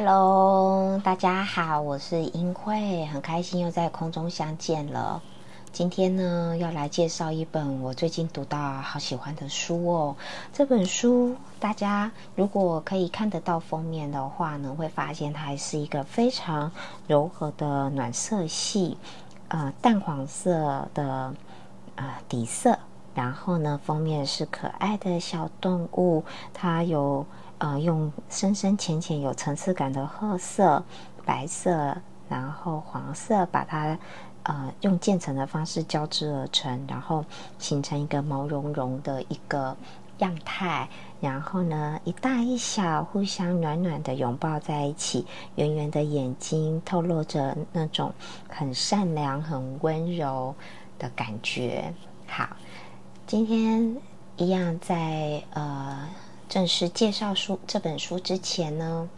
Hello，大家好，我是英慧，很开心又在空中相见了。今天呢，要来介绍一本我最近读到好喜欢的书哦。这本书大家如果可以看得到封面的话呢，会发现它是一个非常柔和的暖色系，呃，淡黄色的呃底色。然后呢，封面是可爱的小动物，它有呃用深深浅浅有层次感的褐色、白色，然后黄色，把它呃用渐层的方式交织而成，然后形成一个毛茸茸的一个样态。然后呢，一大一小互相暖暖的拥抱在一起，圆圆的眼睛透露着那种很善良、很温柔的感觉。好。今天一样，在呃正式介绍书这本书之前呢，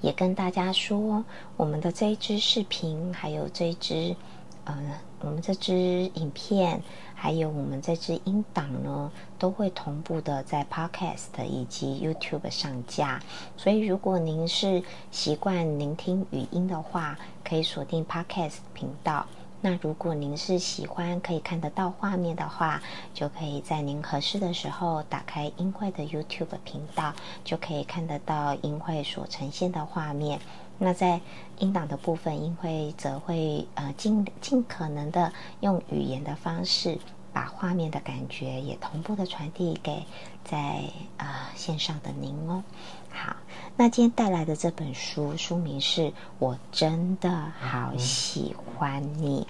也跟大家说，我们的这一支视频，还有这一支呃我们这支影片，还有我们这支音档呢，都会同步的在 Podcast 以及 YouTube 上架。所以，如果您是习惯聆听语音的话，可以锁定 Podcast 频道。那如果您是喜欢可以看得到画面的话，就可以在您合适的时候打开英会的 YouTube 频道，就可以看得到英会所呈现的画面。那在音档的部分，音会则会呃尽尽可能的用语言的方式。把画面的感觉也同步的传递给在啊线上的您哦。好，那今天带来的这本书书名是我真的好喜欢你，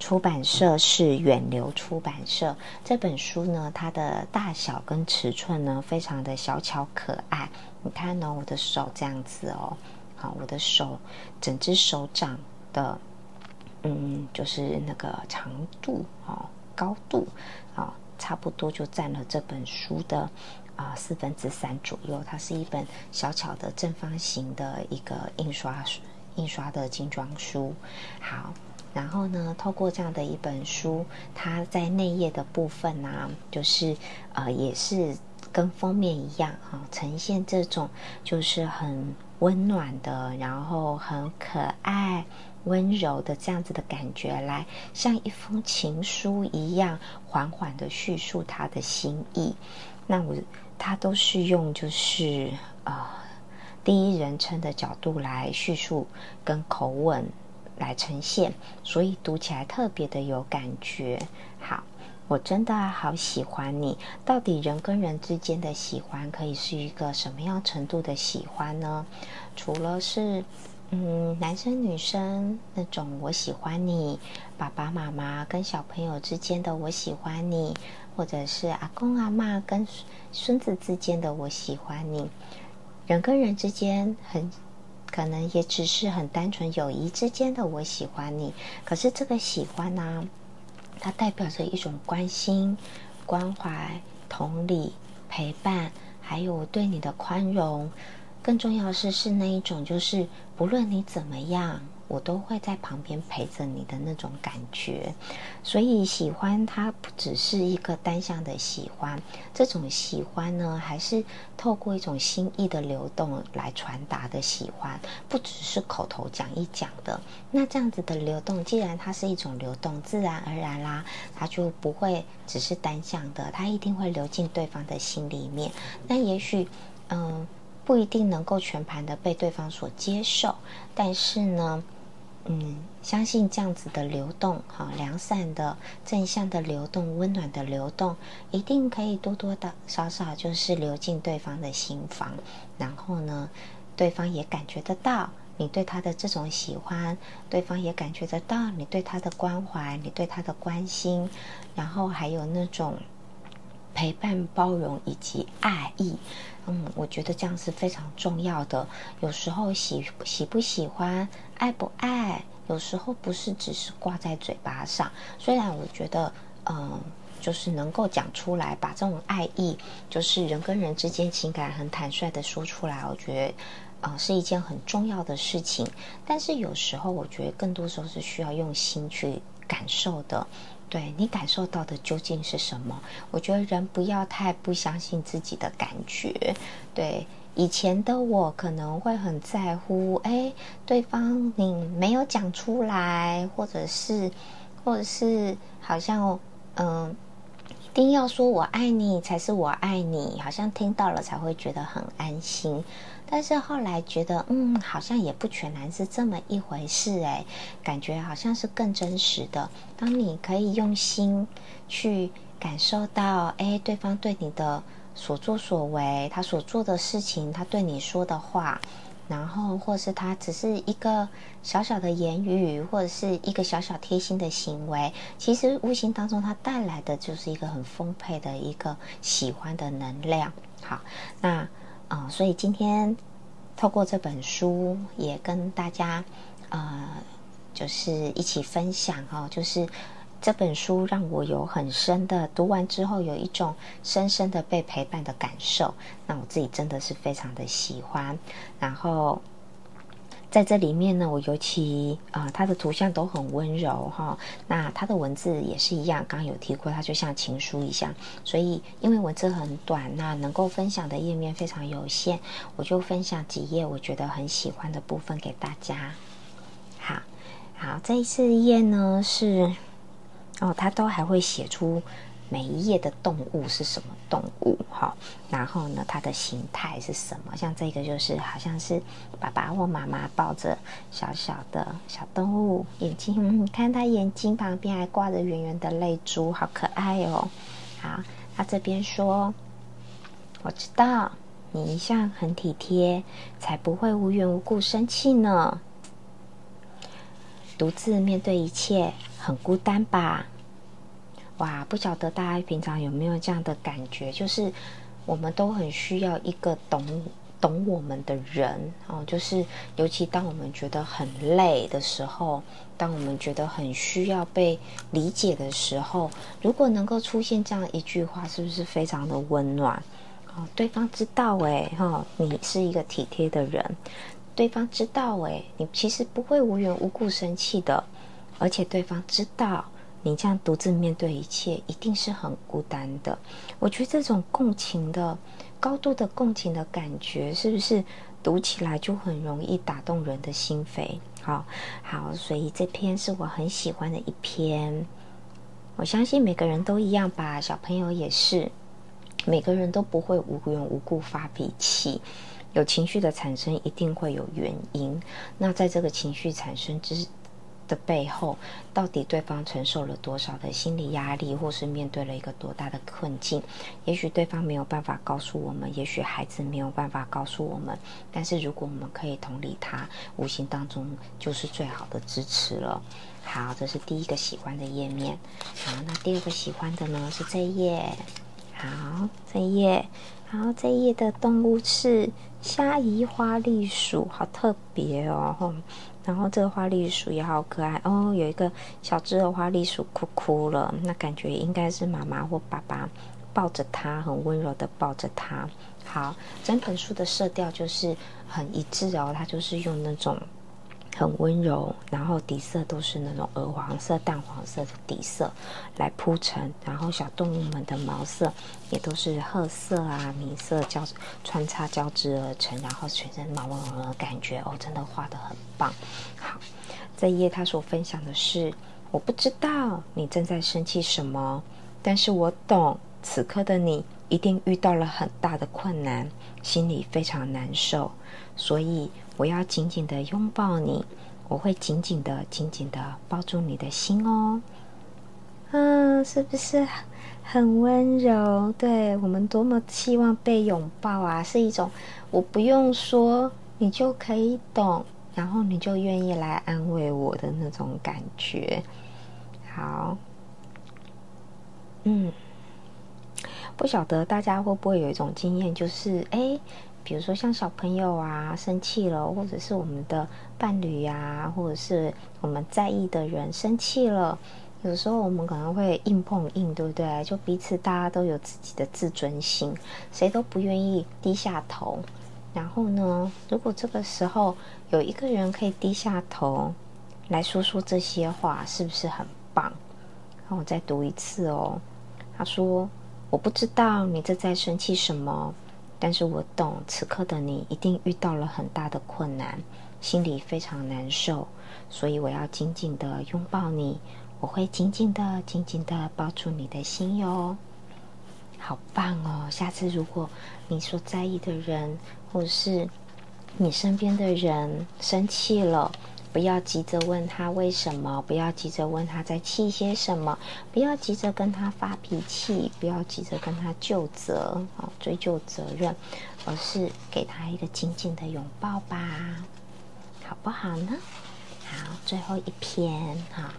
出版社是远流出版社。这本书呢，它的大小跟尺寸呢，非常的小巧可爱。你看呢，我的手这样子哦，好，我的手整只手掌的，嗯，就是那个长度哦。高度啊，差不多就占了这本书的啊四分之三左右。它是一本小巧的正方形的一个印刷印刷的精装书。好，然后呢，透过这样的一本书，它在内页的部分呢，就是呃，也是跟封面一样啊，呈现这种就是很温暖的，然后很可爱。温柔的这样子的感觉，来像一封情书一样，缓缓的叙述他的心意。那我他都是用就是呃第一人称的角度来叙述，跟口吻来呈现，所以读起来特别的有感觉。好，我真的好喜欢你。到底人跟人之间的喜欢，可以是一个什么样程度的喜欢呢？除了是。嗯，男生女生那种我喜欢你，爸爸妈妈跟小朋友之间的我喜欢你，或者是阿公阿妈跟孙子之间的我喜欢你，人跟人之间很可能也只是很单纯友谊之间的我喜欢你。可是这个喜欢呢，它代表着一种关心、关怀、同理、陪伴，还有对你的宽容。更重要的是，是那一种，就是不论你怎么样，我都会在旁边陪着你的那种感觉。所以，喜欢它不只是一个单向的喜欢，这种喜欢呢，还是透过一种心意的流动来传达的喜欢，不只是口头讲一讲的。那这样子的流动，既然它是一种流动，自然而然啦，它就不会只是单向的，它一定会流进对方的心里面。那也许，嗯。不一定能够全盘的被对方所接受，但是呢，嗯，相信这样子的流动，哈，良善的、正向的流动、温暖的流动，一定可以多多的、少少就是流进对方的心房，然后呢，对方也感觉得到，你对他的这种喜欢，对方也感觉得到你对他的关怀，你对他的关心，然后还有那种陪伴、包容以及爱意。嗯，我觉得这样是非常重要的。有时候喜喜不喜欢，爱不爱，有时候不是只是挂在嘴巴上。虽然我觉得，嗯。就是能够讲出来，把这种爱意，就是人跟人之间情感很坦率的说出来，我觉得，呃，是一件很重要的事情。但是有时候，我觉得更多时候是需要用心去感受的。对你感受到的究竟是什么？我觉得人不要太不相信自己的感觉。对以前的我可能会很在乎，哎，对方你没有讲出来，或者是，或者是好像，嗯。一定要说我爱你才是我爱你，好像听到了才会觉得很安心。但是后来觉得，嗯，好像也不全然是这么一回事诶，感觉好像是更真实的。当你可以用心去感受到，哎，对方对你的所作所为，他所做的事情，他对你说的话。然后，或是他只是一个小小的言语，或者是一个小小贴心的行为，其实无形当中它带来的就是一个很丰沛的一个喜欢的能量。好，那啊，所以今天透过这本书，也跟大家呃，就是一起分享哦，就是。这本书让我有很深的读完之后，有一种深深的被陪伴的感受。那我自己真的是非常的喜欢。然后在这里面呢，我尤其啊，它的图像都很温柔哈。那它的文字也是一样，刚刚有提过，它就像情书一样。所以因为文字很短，那能够分享的页面非常有限，我就分享几页我觉得很喜欢的部分给大家。好，好，这一次页呢是。哦，他都还会写出每一页的动物是什么动物，哈，然后呢，它的形态是什么？像这个就是好像是爸爸或妈妈抱着小小的小动物，眼睛，你看它眼睛旁边还挂着圆圆的泪珠，好可爱哦。好，他这边说，我知道你一向很体贴，才不会无缘无故生气呢。独自面对一切，很孤单吧？哇，不晓得大家平常有没有这样的感觉？就是我们都很需要一个懂懂我们的人哦。就是尤其当我们觉得很累的时候，当我们觉得很需要被理解的时候，如果能够出现这样一句话，是不是非常的温暖？哦，对方知道诶，哈，你是一个体贴的人。对方知道，诶，你其实不会无缘无故生气的，而且对方知道你这样独自面对一切，一定是很孤单的。我觉得这种共情的高度的共情的感觉，是不是读起来就很容易打动人的心扉？好好，所以这篇是我很喜欢的一篇。我相信每个人都一样吧，小朋友也是，每个人都不会无缘无故发脾气。有情绪的产生一定会有原因，那在这个情绪产生之的背后，到底对方承受了多少的心理压力，或是面对了一个多大的困境？也许对方没有办法告诉我们，也许孩子没有办法告诉我们，但是如果我们可以同理他，无形当中就是最好的支持了。好，这是第一个喜欢的页面。好，那第二个喜欢的呢是这一页。好，这一页。好，这一页的动物是。虾夷花栗鼠好特别哦，然后这个花栗鼠也好可爱哦，有一个小只的花栗鼠哭哭了，那感觉应该是妈妈或爸爸抱着它，很温柔的抱着它。好，整本书的色调就是很一致哦，它就是用那种。很温柔，然后底色都是那种鹅黄色、淡黄色的底色来铺成，然后小动物们的毛色也都是褐色啊、米色交穿插交织而成，然后全身毛茸茸的感觉哦，真的画的很棒。好，这一页他所分享的是：我不知道你正在生气什么，但是我懂，此刻的你一定遇到了很大的困难，心里非常难受，所以。我要紧紧的拥抱你，我会紧紧的、紧紧的抱住你的心哦。嗯，是不是很温柔？对我们多么希望被拥抱啊！是一种我不用说，你就可以懂。然后你就愿意来安慰我的那种感觉。好，嗯，不晓得大家会不会有一种经验，就是哎，比如说像小朋友啊生气了，或者是我们的伴侣呀，或者是我们在意的人生气了。有时候我们可能会硬碰硬，对不对？就彼此大家都有自己的自尊心，谁都不愿意低下头。然后呢，如果这个时候有一个人可以低下头来说说这些话，是不是很棒？那我再读一次哦。他说：“我不知道你正在生气什么，但是我懂此刻的你一定遇到了很大的困难，心里非常难受，所以我要紧紧的拥抱你。”我会紧紧的、紧紧的抱住你的心哟，好棒哦！下次如果你所在意的人，或是你身边的人生气了，不要急着问他为什么，不要急着问他在气些什么，不要急着跟他发脾气，不要急着跟他就责啊，追究责任，而是给他一个紧紧的拥抱吧，好不好呢？好，最后一篇哈。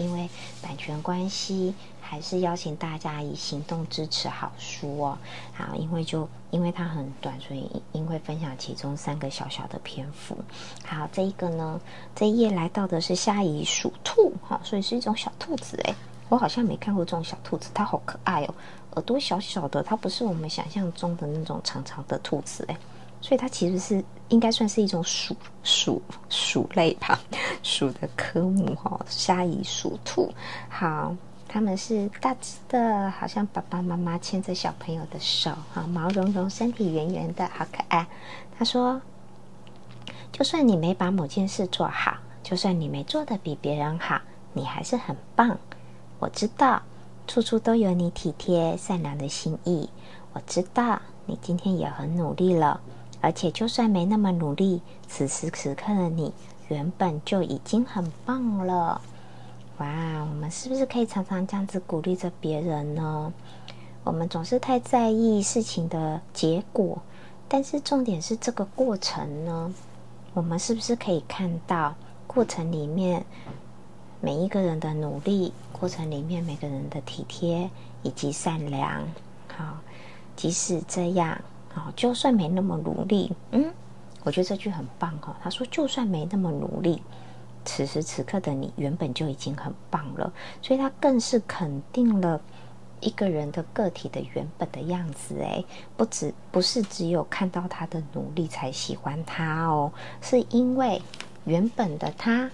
因为版权关系，还是邀请大家以行动支持好书哦。好，因为就因为它很短，所以因为分享其中三个小小的篇幅。好，这一个呢，这一页来到的是下一属兔，哈，所以是一种小兔子诶，我好像没看过这种小兔子，它好可爱哦，耳朵小小的，它不是我们想象中的那种长长的兔子诶。所以它其实是应该算是一种鼠鼠鼠类吧，鼠的科目哈，虾夷鼠兔。好，他们是大只的，好像爸爸妈妈牵着小朋友的手哈，毛茸茸，身体圆圆的，好可爱。他说：“就算你没把某件事做好，就算你没做的比别人好，你还是很棒。我知道，处处都有你体贴善良的心意。我知道，你今天也很努力了。”而且，就算没那么努力，此时此刻的你原本就已经很棒了。哇，我们是不是可以常常这样子鼓励着别人呢？我们总是太在意事情的结果，但是重点是这个过程呢？我们是不是可以看到过程里面每一个人的努力，过程里面每个人的体贴以及善良？好，即使这样。好，就算没那么努力，嗯，我觉得这句很棒哈。他说，就算没那么努力，此时此刻的你原本就已经很棒了，所以他更是肯定了一个人的个体的原本的样子。诶，不止不是只有看到他的努力才喜欢他哦，是因为原本的他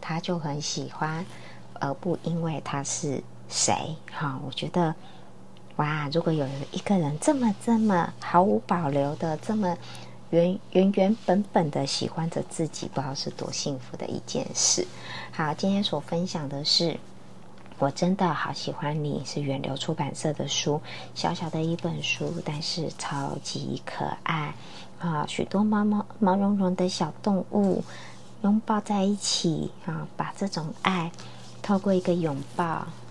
他就很喜欢，而不因为他是谁。哈，我觉得。哇！如果有一个人这么这么毫无保留的，这么原原原本本的喜欢着自己，不知道是多幸福的一件事。好，今天所分享的是，我真的好喜欢你，是远流出版社的书，小小的一本书，但是超级可爱啊！许多毛毛毛茸茸的小动物拥抱在一起啊，把这种爱透过一个拥抱。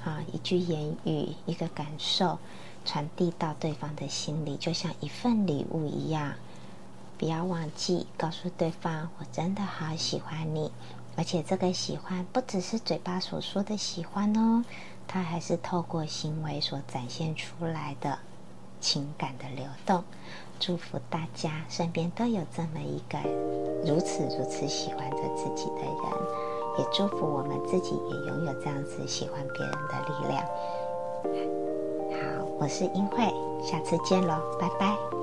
啊，一句言语，一个感受，传递到对方的心里，就像一份礼物一样。不要忘记告诉对方，我真的好喜欢你，而且这个喜欢不只是嘴巴所说的喜欢哦，它还是透过行为所展现出来的情感的流动。祝福大家身边都有这么一个如此如此喜欢着自己的人。也祝福我们自己也拥有这样子喜欢别人的力量。好，我是英慧，下次见喽，拜拜。